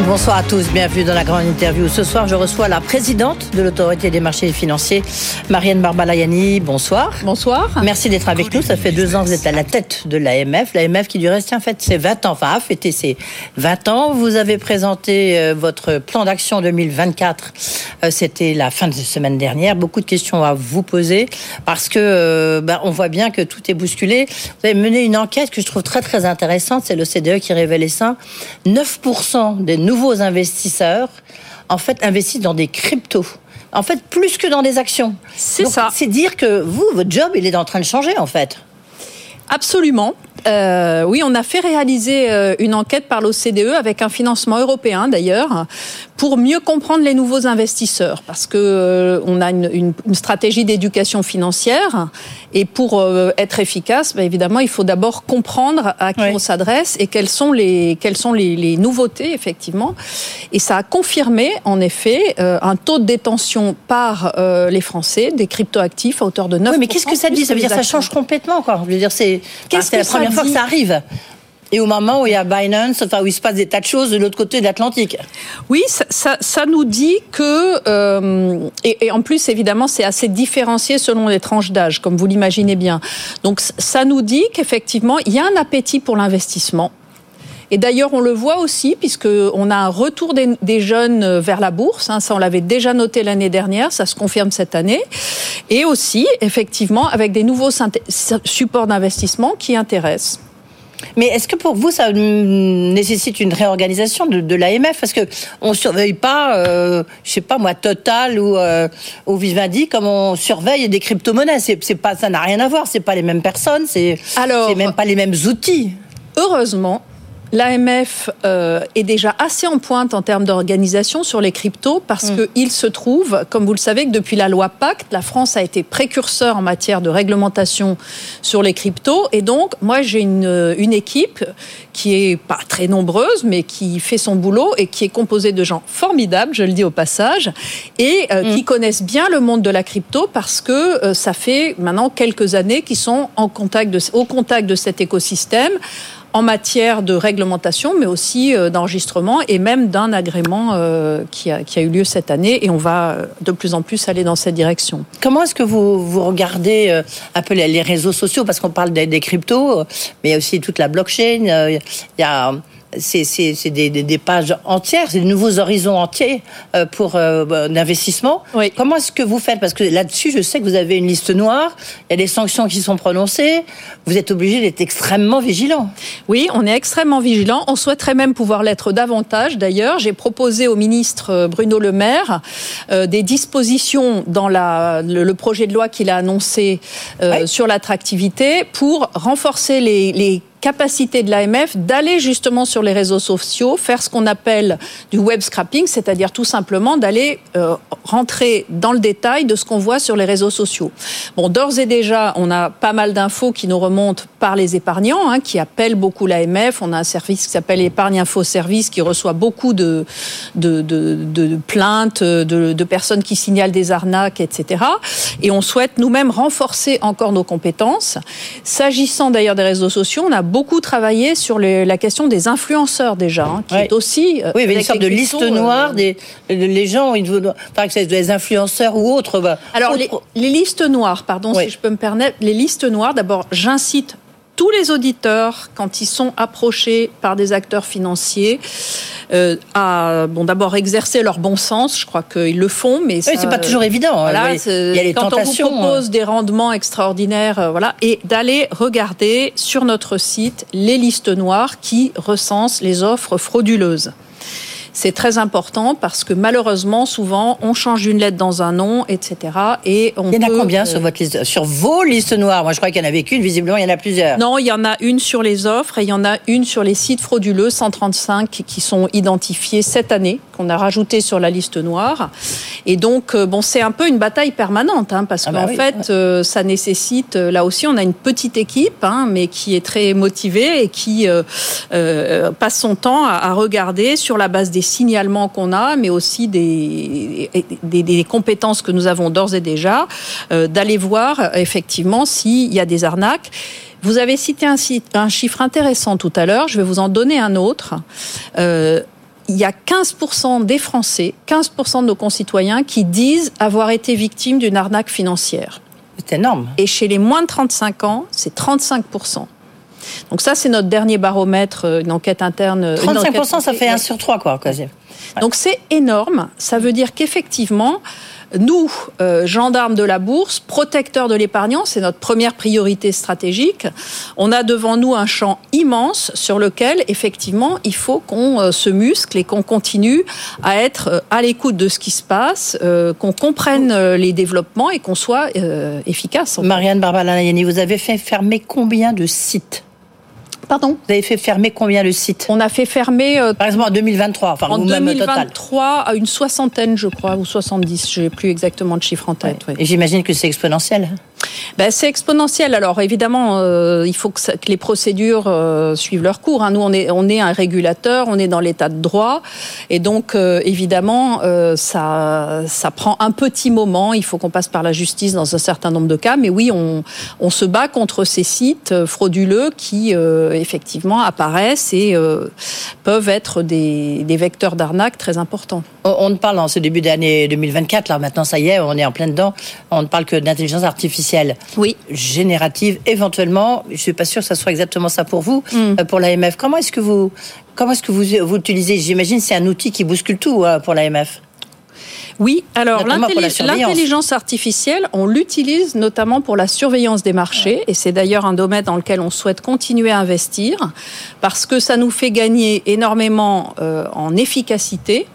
Bonsoir à tous, bienvenue dans la grande interview. Ce soir, je reçois la présidente de l'autorité des marchés financiers, Marianne Barbalayani. Bonsoir. Bonsoir. Merci d'être avec nous. Ça fait deux ans que vous êtes à la tête de l'AMF. L'AMF qui du reste, en fait, ses 20 ans, enfin, a fêté ses 20 ans. Vous avez présenté euh, votre plan d'action 2024. Euh, c'était la fin de la semaine dernière. Beaucoup de questions à vous poser parce que euh, ben, on voit bien que tout est bousculé. Vous avez mené une enquête que je trouve très très intéressante. C'est le CDE qui révélait ça. 9% des nouveaux investisseurs, en fait, investissent dans des cryptos. En fait, plus que dans des actions. C'est ça. C'est dire que vous, votre job, il est en train de changer, en fait. Absolument. Euh, oui, on a fait réaliser euh, une enquête par l'OCDE avec un financement européen d'ailleurs pour mieux comprendre les nouveaux investisseurs parce que euh, on a une, une, une stratégie d'éducation financière et pour euh, être efficace, bah, évidemment, il faut d'abord comprendre à qui Oui. on s'adresse et quelles sont les quelles sont les, les nouveautés effectivement. Et ça a confirmé en effet euh, un taux de détention par euh, les Français des cryptoactifs à hauteur de 9 Oui, mais qu'est-ce que ça dit Ça veut dire ça change complètement, quoi. Je veux dire, c'est Qu'est-ce que la ça première fois que dit ça arrive. Et au moment où il y a Binance, enfin où il se passe des tas de choses de l'autre côté de l'Atlantique. Oui, ça, ça, ça nous dit que, euh, et, et en plus évidemment c'est assez différencié selon les tranches d'âge, comme vous l'imaginez bien. Donc ça nous dit qu'effectivement il y a un appétit pour l'investissement. Et d'ailleurs, on le voit aussi, puisque on a un retour des, des jeunes euh, vers la bourse. hein, ça, on l'avait déjà noté l'année dernière, ça se confirme cette année. Et aussi, effectivement, avec des nouveaux supports d'investissement qui intéressent. Mais est-ce que pour vous, ça hum, nécessite une réorganisation de, de l'AMF Parce que on surveille pas, euh, je sais pas moi, Total ou, euh, ou Vivendi comme on surveille des crypto-monnaies. C'est, c'est pas, ça n'a rien à voir. C'est pas les mêmes personnes. Alors- c'est même pas les mêmes outils. Heureusement, l'AMF euh, est déjà assez en pointe en termes d'organisation sur les cryptos parce Mm. qu'il se trouve, comme vous le savez, que depuis la loi Pacte, la France a été précurseur en matière de réglementation sur les cryptos. Et donc, moi, j'ai une, une équipe qui est pas très nombreuse, mais qui fait son boulot et qui est composée de gens formidables, je le dis au passage, et euh, Mm. qui connaissent bien le monde de la crypto parce que euh, ça fait maintenant quelques années qu'ils sont en contact de, au contact de cet écosystème en matière de réglementation, mais aussi euh, d'enregistrement et même d'un agrément euh, qui, a, qui a eu lieu cette année. Et on va euh, de plus en plus aller dans cette direction. Comment est-ce que vous, vous regardez un peu les, réseaux sociaux? Parce qu'on parle des, des cryptos, mais il y a aussi toute la blockchain. Il y a c'est des, des, des pages entières, c'est des nouveaux horizons entiers euh, pour euh, d'investissement. Oui. Comment est-ce que vous faites? Parce que là-dessus, je sais que vous avez une liste noire, il y a des sanctions qui sont prononcées, vous êtes obligé d'être extrêmement vigilant. Oui, on est extrêmement vigilant. On souhaiterait même pouvoir l'être davantage. D'ailleurs, j'ai proposé au ministre euh, Bruno Le Maire euh, des dispositions dans la, le, le projet de loi qu'il a annoncé euh, sur l'attractivité pour renforcer les, les capacité de l'AMF d'aller justement sur les réseaux sociaux, faire ce qu'on appelle du web scrapping, c'est-à-dire tout simplement d'aller euh, rentrer dans le détail de ce qu'on voit sur les réseaux sociaux. Bon, d'ores et déjà, on a pas mal d'infos qui nous remontent par les épargnants, hein, qui appellent beaucoup l'AMF. On a un service qui s'appelle Épargne Info Service qui reçoit beaucoup de, de, de, de plaintes de, de personnes qui signalent des arnaques, etc. Et on souhaite nous-mêmes renforcer encore nos compétences. S'agissant d'ailleurs des réseaux sociaux, on a beaucoup travaillé sur les, la question des influenceurs déjà, hein, qui Ouais. est aussi euh, Oui, mais une sorte de liste euh, noire des les gens, ils par exemple, des influenceurs ou autres. bah, Alors, les, autres- les listes noires, pardon, si je peux me permettre, les listes noires, d'abord, j'incite tous les auditeurs, quand ils sont approchés par des acteurs financiers, euh, à, bon, d'abord exercer leur bon sens. Je crois qu'ils le font, mais Oui, c'est pas toujours évident. hein. Voilà, il y a les quand tentations. hein. on vous propose des rendements extraordinaires, euh, voilà, et d'aller regarder sur notre site les listes noires qui recensent les offres frauduleuses. C'est très important parce que malheureusement, souvent, on change une lettre dans un nom, etc. Et on il y en a combien euh, sur votre liste, sur vos listes noires? Moi, je crois qu'il y en avait qu'une. Visiblement, il y en a plusieurs. Non, il y en a une sur les offres et il y en a une sur les sites frauduleux, 135 qui sont identifiés cette année, qu'on a rajouté sur la liste noire. Et donc, euh, bon, c'est un peu une bataille permanente, hein, parce ah qu'en bah fait, euh, ça nécessite. Là aussi, on a une petite équipe, hein, mais qui est très motivée et qui passe son temps à, à regarder sur la base des signalements qu'on a, mais aussi des, des, compétences que nous avons d'ores et déjà, euh, d'aller voir effectivement s'il y a des arnaques. Vous avez cité un, un, chiffre intéressant tout à l'heure, je vais vous en donner un autre. Euh, il y a 15% des Français, 15% de nos concitoyens qui disent avoir été victimes d'une arnaque financière. C'est énorme. Et chez les moins de 35 ans, c'est 35%. Donc ça, c'est notre dernier baromètre, euh, une enquête interne. 35%, ça fait 1 sur 3, quoi, quasi. Donc c'est énorme. Ça veut dire qu'effectivement, nous, euh, gendarmes de la bourse, protecteurs de l'épargnant, c'est notre première priorité stratégique. On a devant nous un champ immense sur lequel, effectivement, il faut qu'on euh, se muscle et qu'on continue à être à l'écoute de ce qui se passe, qu'on comprenne les développements et qu'on soit efficace. Marianne Barbalanayani, vous avez fait fermer combien de sites Pardon Vous avez fait fermer combien de sites On a fait fermer. Euh, Par exemple en 2023, enfin en 2023 à une soixantaine, je crois, ou 70. Je n'ai plus exactement de chiffre en tête. Et j'imagine que c'est exponentiel. Ben, c'est exponentiel. Alors évidemment, euh, il faut que, les procédures euh, suivent leur cours. Hein. Nous, on est, un régulateur, on est dans l'état de droit, et donc évidemment, ça, prend un petit moment. Il faut qu'on passe par la justice dans un certain nombre de cas, mais oui, on, se bat contre ces sites frauduleux qui effectivement apparaissent et euh, peuvent être des, vecteurs d'arnaque très importants. On, ne parle en ce début d'année 2024, là maintenant ça y est, on est en plein dedans, on ne parle que d'intelligence artificielle. Oui. Générative, éventuellement, je ne suis pas sûre que ça soit exactement ça pour vous, mm. euh, pour l'AMF. Comment est-ce que vous, comment est-ce que vous, vous utilisez J'imagine c'est un outil qui bouscule tout euh, pour l'AMF. Oui, alors l'intelligence artificielle, on l'utilise notamment pour la surveillance des marchés, et c'est d'ailleurs un domaine dans lequel on souhaite continuer à investir, parce que ça nous fait gagner énormément euh, en efficacité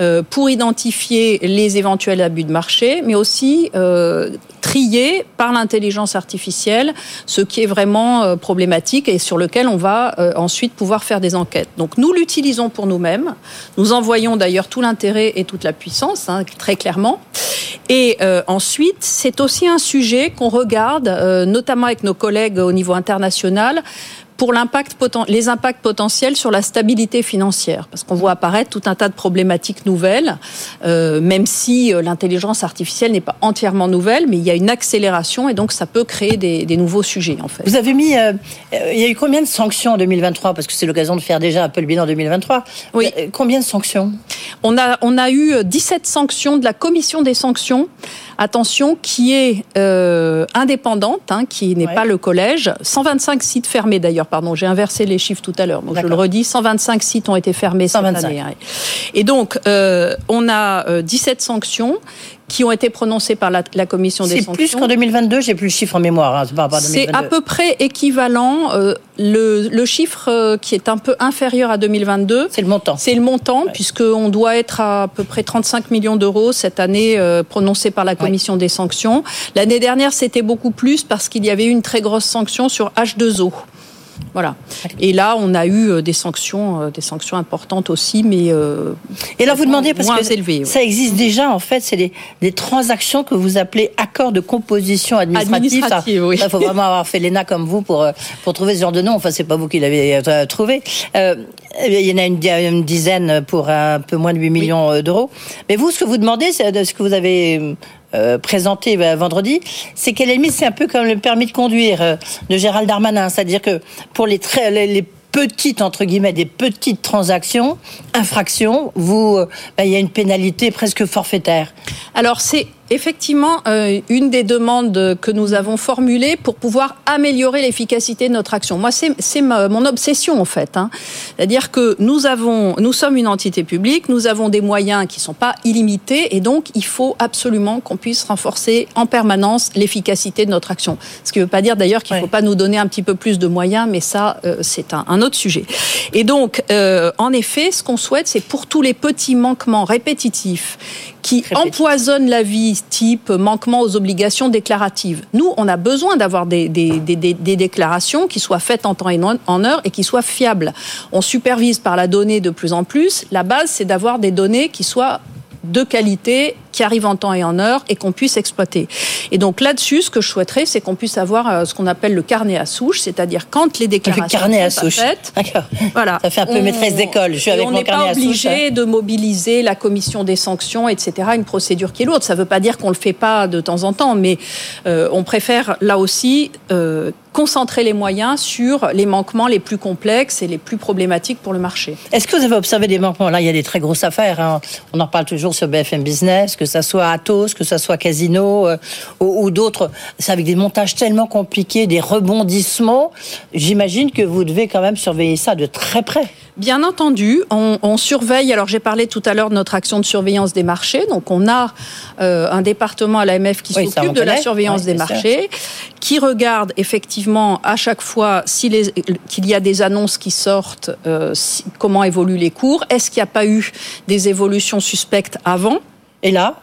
euh, pour identifier les éventuels abus de marché, mais aussi euh, trier par l'intelligence artificielle ce qui est vraiment euh, problématique et sur lequel on va ensuite pouvoir faire des enquêtes. Donc nous l'utilisons pour nous-mêmes. Nous envoyons d'ailleurs tout l'intérêt et toute la puissance, hein, très clairement. Et ensuite, c'est aussi un sujet qu'on regarde, notamment avec nos collègues au niveau international, pour les impacts potentiels sur la stabilité financière, parce qu'on voit apparaître tout un tas de problématiques nouvelles, euh, même si euh, l'intelligence artificielle n'est pas entièrement nouvelle, mais il y a une accélération et donc ça peut créer des, nouveaux sujets en fait. Vous avez mis, euh, il y a eu combien de sanctions en 2023 Parce que c'est l'occasion de faire déjà un peu le bilan en 2023. Oui. Combien de sanctions? On a, on a eu 17 sanctions de la commission des sanctions attention, qui est euh, indépendante, hein, qui n'est pas le collège. 125 sites fermés d'ailleurs, pardon, j'ai inversé les chiffres tout à l'heure, donc je le redis, 125 sites ont été fermés 125. cette année. Et donc, euh, on a 17 euh, sanctions qui ont été prononcées par la, commission des sanctions. C'est plus qu'en 2022, j'ai plus le chiffre en mémoire. Hein, c'est à peu près équivalent. Euh, le, chiffre euh, qui est un peu inférieur à 2022, c'est le montant. C'est le montant, puisqu'on doit être à, à peu près 35 millions d'euros cette année euh, prononcée par la commission des sanctions. L'année dernière, c'était beaucoup plus parce qu'il y avait eu une très grosse sanction sur H2O. Voilà. Et là, on a eu euh, des sanctions, euh, des sanctions importantes aussi, mais euh, et là vous demandez parce que ça existe déjà en fait, c'est des, transactions que vous appelez accords de composition administrative. Il faut vraiment avoir fait l'ENA comme vous pour pour trouver ce genre de nom. Enfin, c'est pas vous qui l'avez trouvé. il y en a une, dizaine pour un peu moins de 8 millions d'euros. Mais vous, ce que vous demandez, c'est ce que vous avez euh, présenté euh, vendredi, c'est qu'elle est mise, c'est un peu comme le permis de conduire euh, de Gérald Darmanin, c'est-à-dire que pour les, très, les, petites entre guillemets des petites transactions, infractions, vous, ben, il y a une pénalité presque forfaitaire. Alors c'est effectivement, euh, une des demandes que nous avons formulées pour pouvoir améliorer l'efficacité de notre action. Moi, c'est mon obsession en fait. Hein. C'est-à-dire que nous avons, nous sommes une entité publique, nous avons des moyens qui sont pas illimités, et donc il faut absolument qu'on puisse renforcer en permanence l'efficacité de notre action. Ce qui ne veut pas dire d'ailleurs qu'il ne faut pas nous donner un petit peu plus de moyens, mais ça, euh, c'est un, un, autre sujet. Et donc, euh, en effet, ce qu'on souhaite, c'est pour tous les petits manquements répétitifs qui empoisonnent la vie, type manquement aux obligations déclaratives. Nous, on a besoin d'avoir des, des, déclarations qui soient faites en temps et en heure et qui soient fiables. On supervise par la donnée de plus en plus. La base, c'est d'avoir des données qui soient de qualité qui arrive en temps et en heure et qu'on puisse exploiter. Et donc là-dessus, ce que je souhaiterais, c'est qu'on puisse avoir euh, ce qu'on appelle le carnet à souche, c'est-à-dire quand les déclarations le carnet à souche. faites, voilà, ça fait un peu maîtresse d'école. Je suis avec on n'est pas obligé de mobiliser la commission des sanctions, etc. Une procédure qui est lourde. Ça ne veut pas dire qu'on le fait pas de temps en temps, mais euh, on préfère là aussi euh, concentrer les moyens sur les manquements les plus complexes et les plus problématiques pour le marché. Est-ce que vous avez observé des manquements? Là, il y a des très grosses affaires. Hein. On en parle toujours sur BFM Business que ça soit Atos, que ça soit Casino euh, ou, d'autres. C'est avec des montages tellement compliqués, des rebondissements. J'imagine que vous devez quand même surveiller ça de très près. Bien entendu, on, surveille. Alors j'ai parlé tout à l'heure de notre action de surveillance des marchés. Donc on a euh, un département à l'AMF qui s'occupe de la surveillance des marchés, qui regarde effectivement à chaque fois s'il y a des annonces qui sortent, euh, comment évoluent les cours. Est-ce qu'il n'y a pas eu des évolutions suspectes avant? Et là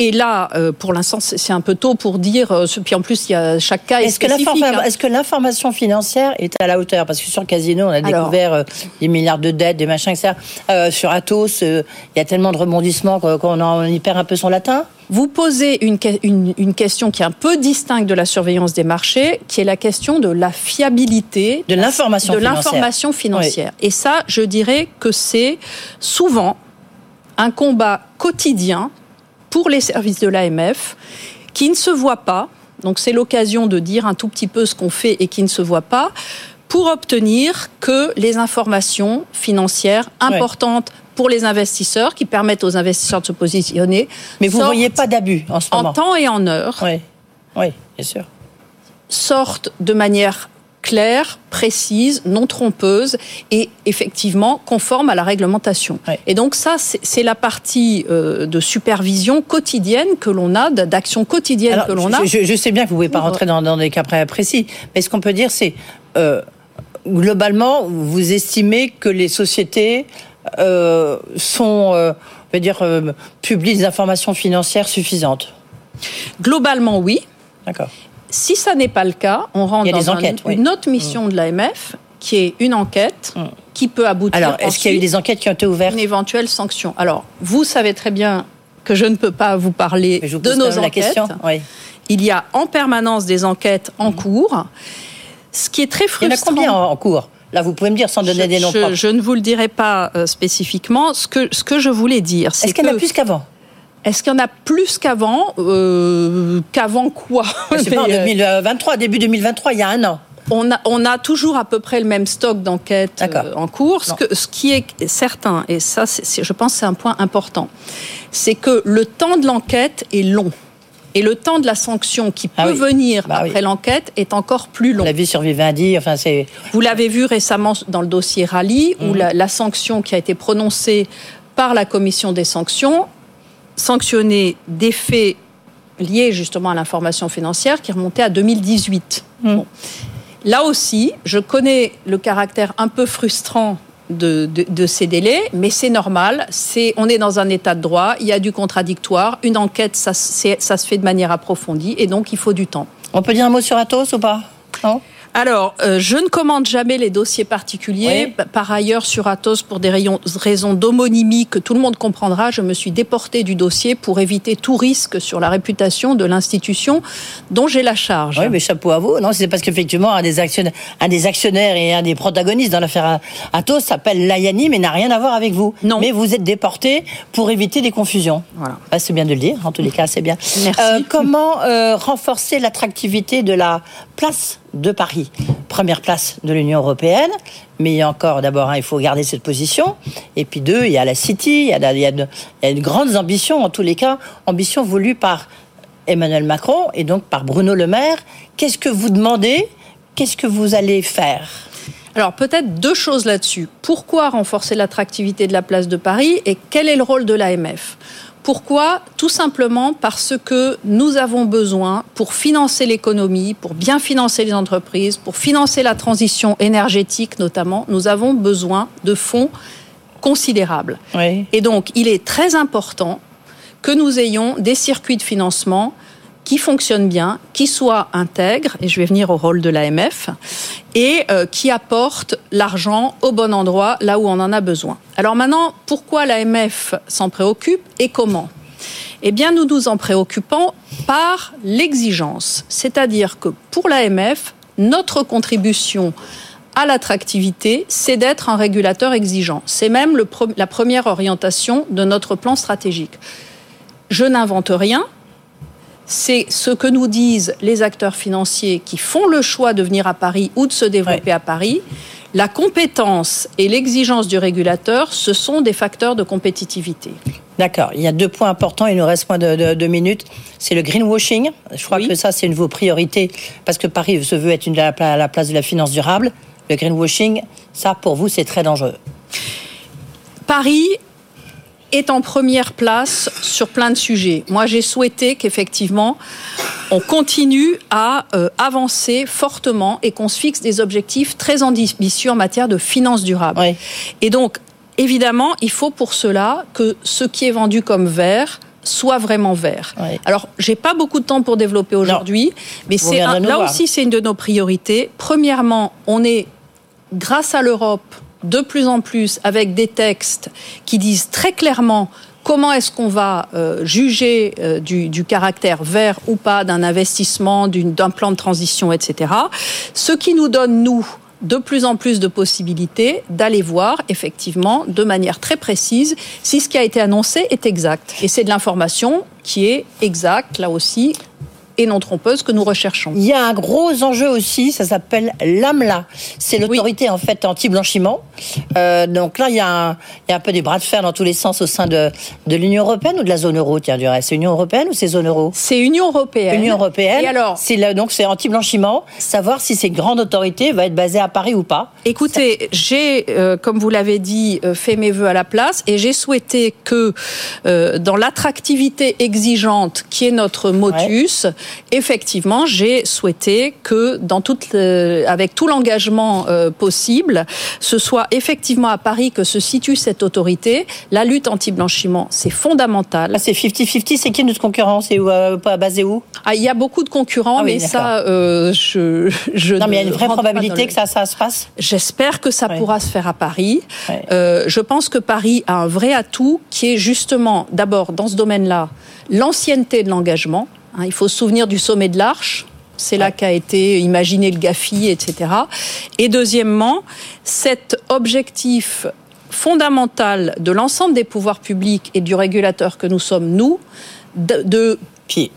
et là, euh, pour l'instant, c'est un peu tôt pour dire. Euh, puis en plus, il y a chaque cas est, est spécifique. Hein. Est-ce que l'information financière est à la hauteur Parce que sur Casino, on a découvert euh, des milliards de dettes, des machins, etc. sur Atos, il y a tellement de rebondissements qu'on en y perd un peu son latin. Vous posez une, une, question qui est un peu distincte de la surveillance des marchés, qui est la question de la fiabilité de l'information de l'information financière. Et ça, je dirais que c'est souvent un combat quotidien pour les services de l'AMF qui ne se voient pas. Donc c'est l'occasion de dire un tout petit peu ce qu'on fait et qui ne se voit pas pour obtenir que les informations financières importantes pour les investisseurs, qui permettent aux investisseurs de se positionner. Mais vous ne voyez pas d'abus en ce moment En temps et en heure. Oui, oui bien sûr. Sortent de manière claire, précise, non trompeuse et effectivement conforme à la réglementation. Et donc ça, c'est la partie euh, de supervision quotidienne que l'on a, d'action quotidienne que l'on a. Je, sais bien que vous ne pouvez pas rentrer dans, des cas précis, mais ce qu'on peut dire, c'est euh, globalement, vous estimez que les sociétés euh, sont, on va dire, publient des informations financières suffisantes? Globalement, oui. D'accord. Si ça n'est pas le cas, on rentre dans une autre mission mm. de l'AMF qui est une enquête mm. qui peut aboutir. Alors, est-ce qu'il y a eu des enquêtes qui ont été ouvertes Une éventuelle sanction. Alors, vous savez très bien que je ne peux pas vous parler de nos enquêtes. La question. Il y a en permanence des enquêtes en mm. cours. Ce qui est très frustrant. Il y en a combien en cours? Là, vous pouvez me dire sans donner des noms. Je, je, ne vous le dirai pas euh, spécifiquement. Ce que, ce que je voulais dire, c'est Est-ce qu'il y en a plus qu'avant? Est-ce qu'il y en a plus qu'avant euh, Qu'avant quoi C'est pas en 2023, début 2023, il y a un an. On a, on a toujours à peu près le même stock d'enquêtes euh, en cours. Ce, ce, qui est certain, et ça, je pense c'est un point important, c'est que le temps de l'enquête est long. Et le temps de la sanction qui ah peut venir bah après l'enquête est encore plus long. La vie sur Vivendi, enfin c'est. Vous l'avez vu récemment dans le dossier Rallye, où mhm. la, la, sanction qui a été prononcée par la commission des sanctions sanctionner des faits liés justement à l'information financière qui remontaient à 2018. Mmh. Là aussi, je connais le caractère un peu frustrant de, ces délais, mais c'est normal. C'est, on est dans un état de droit, il y a du contradictoire, une enquête, ça, ça se fait de manière approfondie, et donc il faut du temps. On peut dire un mot sur Atos ou pas? Non? Alors, euh, je ne commande jamais les dossiers particuliers. Par ailleurs, sur Atos, pour des raisons d'homonymie que tout le monde comprendra, je me suis déportée du dossier pour éviter tout risque sur la réputation de l'institution dont j'ai la charge. Oui, mais chapeau à vous. Non, c'est parce qu'effectivement, un des actionnaires, un des actionnaires et un des protagonistes dans l'affaire Atos s'appelle Layani, mais n'a rien à voir avec vous. Non. Mais vous êtes déporté pour éviter des confusions. Voilà. Ah, c'est bien de le dire. En tous les cas, c'est bien. Merci. Euh, comment euh, renforcer l'attractivité de la place de Paris? Première place de l'Union européenne, mais il y a encore, d'abord, il faut garder cette position. Et puis deux, il y a la City, il y a, il y a, de, il y a une grande ambition, en tous les cas, ambition voulue par Emmanuel Macron et donc par Bruno Le Maire. Qu'est-ce que vous demandez? Qu'est-ce que vous allez faire? Alors peut-être deux choses là-dessus. Pourquoi renforcer l'attractivité de la place de Paris et quel est le rôle de l'AMF pourquoi Tout simplement parce que nous avons besoin, pour financer l'économie, pour bien financer les entreprises, pour financer la transition énergétique notamment, nous avons besoin de fonds considérables. Oui. Et donc, il est très important que nous ayons des circuits de financement qui fonctionnent bien, qui soient intègres, et je vais venir au rôle de l'AMF, et euh, qui apportent l'argent au bon endroit, là où on en a besoin. Alors maintenant, pourquoi l'AMF s'en préoccupe et comment? Eh bien, nous nous en préoccupons par l'exigence. C'est-à-dire que pour l'AMF, notre contribution à l'attractivité, c'est d'être un régulateur exigeant. C'est même la première orientation de notre plan stratégique. Je n'invente rien, c'est ce que nous disent les acteurs financiers qui font le choix de venir à Paris ou de se développer ouais. à Paris. La compétence et l'exigence du régulateur, ce sont des facteurs de compétitivité. D'accord. Il y a deux points importants. Il nous reste moins de, de, de minutes. C'est le greenwashing. Je crois oui. que ça, c'est une de vos priorités parce que Paris se veut être une, à la place de la finance durable. Le greenwashing, ça, pour vous, c'est très dangereux. Paris est en première place sur plein de sujets. Moi, j'ai souhaité qu'effectivement, on continue à euh, avancer fortement et qu'on se fixe des objectifs très ambitieux en matière de finances durables. Oui. Et donc, évidemment, il faut pour cela que ce qui est vendu comme vert soit vraiment vert. Oui. Alors, j'ai pas beaucoup de temps pour développer aujourd'hui, mais c'est là voir. aussi c'est une de nos priorités. Premièrement, on est grâce à l'Europe de plus en plus avec des textes qui disent très clairement comment est-ce qu'on va euh, juger euh, du, du, caractère vert ou pas d'un investissement, d'un plan de transition, etc. Ce qui nous donne, nous, de plus en plus de possibilités d'aller voir effectivement de manière très précise si ce qui a été annoncé est exact. Et c'est de l'information qui est exacte, là aussi, et non trompeuse que nous recherchons. Il y a un gros enjeu aussi, ça s'appelle l'AMLA. C'est l'autorité oui. en fait anti-blanchiment. Euh, donc là, il y, a un, il y, a un, peu des bras de fer dans tous les sens au sein de, de l'Union européenne ou de la zone euro. Tiens, du reste, c'est Union européenne ou c'est zone euro? C'est Union européenne. Union européenne. Et alors? C'est donc c'est anti-blanchiment. Savoir si cette grande autorité va être basée à Paris ou pas. Écoutez, j'ai, euh, comme vous l'avez dit, euh, fait mes voeux à la place et j'ai souhaité que dans l'attractivité exigeante qui est notre motus. Ouais effectivement, j'ai souhaité que, dans toute, le, avec tout l'engagement euh, possible, ce soit effectivement à Paris que se situe cette autorité. La lutte anti-blanchiment, c'est fondamental. Ah, c'est 50-50, c'est qui notre concurrent? C'est euh, basé où? Ah, Il y a beaucoup de concurrents, ah, oui, mais ça, euh, je, je. Non, mais il y a une vraie probabilité que ça, ça se passe J'espère que ça pourra se faire à Paris. Ouais. je pense que Paris a un vrai atout qui est justement, d'abord, dans ce domaine-là, l'ancienneté de l'engagement. Il faut se souvenir du sommet de l'Arche. C'est là qu'a été imaginé le GAFI, etc. Et deuxièmement, cet objectif fondamental de l'ensemble des pouvoirs publics et du régulateur que nous sommes, nous, de, de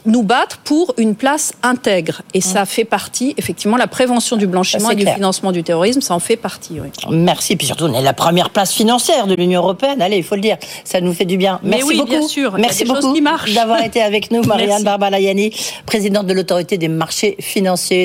Nous battre pour une place intègre. Et ça fait partie, effectivement, la prévention du blanchiment et du financement du terrorisme, ça en fait partie. Oui. Merci. Puis surtout, on est la première place financière de l'Union européenne. Allez, il faut le dire. Ça nous fait du bien. Mais Merci oui, beaucoup. bien sûr. Merci beaucoup d'avoir été avec nous, Marianne Barbalayani, présidente de l'autorité des marchés financiers.